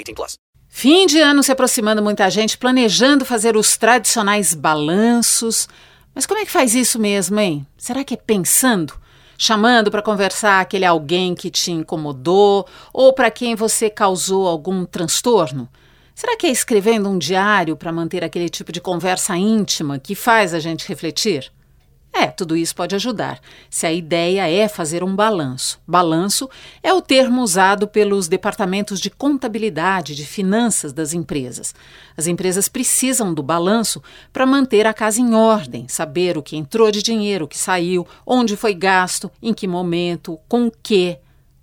18 plus. Fim de ano se aproximando, muita gente planejando fazer os tradicionais balanços. Mas como é que faz isso mesmo, hein? Será que é pensando? Chamando para conversar aquele alguém que te incomodou ou para quem você causou algum transtorno? Será que é escrevendo um diário para manter aquele tipo de conversa íntima que faz a gente refletir? É, tudo isso pode ajudar, se a ideia é fazer um balanço. Balanço é o termo usado pelos departamentos de contabilidade, de finanças das empresas. As empresas precisam do balanço para manter a casa em ordem, saber o que entrou de dinheiro, o que saiu, onde foi gasto, em que momento, com o que.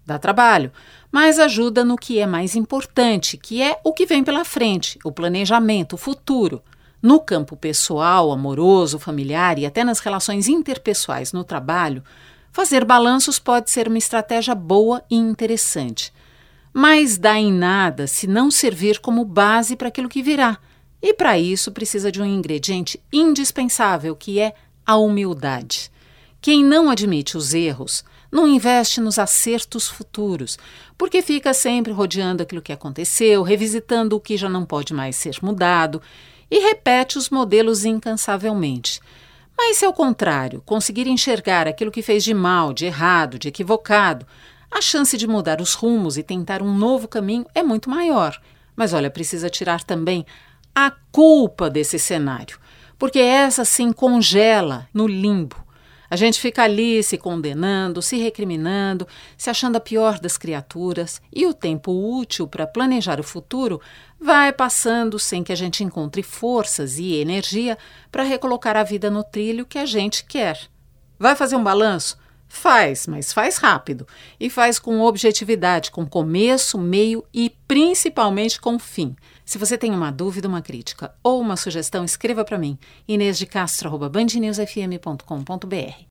Dá trabalho, mas ajuda no que é mais importante, que é o que vem pela frente, o planejamento, o futuro. No campo pessoal, amoroso, familiar e até nas relações interpessoais no trabalho, fazer balanços pode ser uma estratégia boa e interessante. Mas dá em nada se não servir como base para aquilo que virá. E para isso precisa de um ingrediente indispensável, que é a humildade. Quem não admite os erros não investe nos acertos futuros, porque fica sempre rodeando aquilo que aconteceu, revisitando o que já não pode mais ser mudado e repete os modelos incansavelmente. Mas se ao contrário, conseguir enxergar aquilo que fez de mal, de errado, de equivocado, a chance de mudar os rumos e tentar um novo caminho é muito maior. Mas olha, precisa tirar também a culpa desse cenário, porque essa sim congela no limbo. A gente fica ali se condenando, se recriminando, se achando a pior das criaturas, e o tempo útil para planejar o futuro vai passando sem que a gente encontre forças e energia para recolocar a vida no trilho que a gente quer. Vai fazer um balanço? Faz, mas faz rápido e faz com objetividade, com começo, meio e principalmente com fim. Se você tem uma dúvida, uma crítica ou uma sugestão, escreva para mim, inêsdecastro.bandnewsfm.com.br.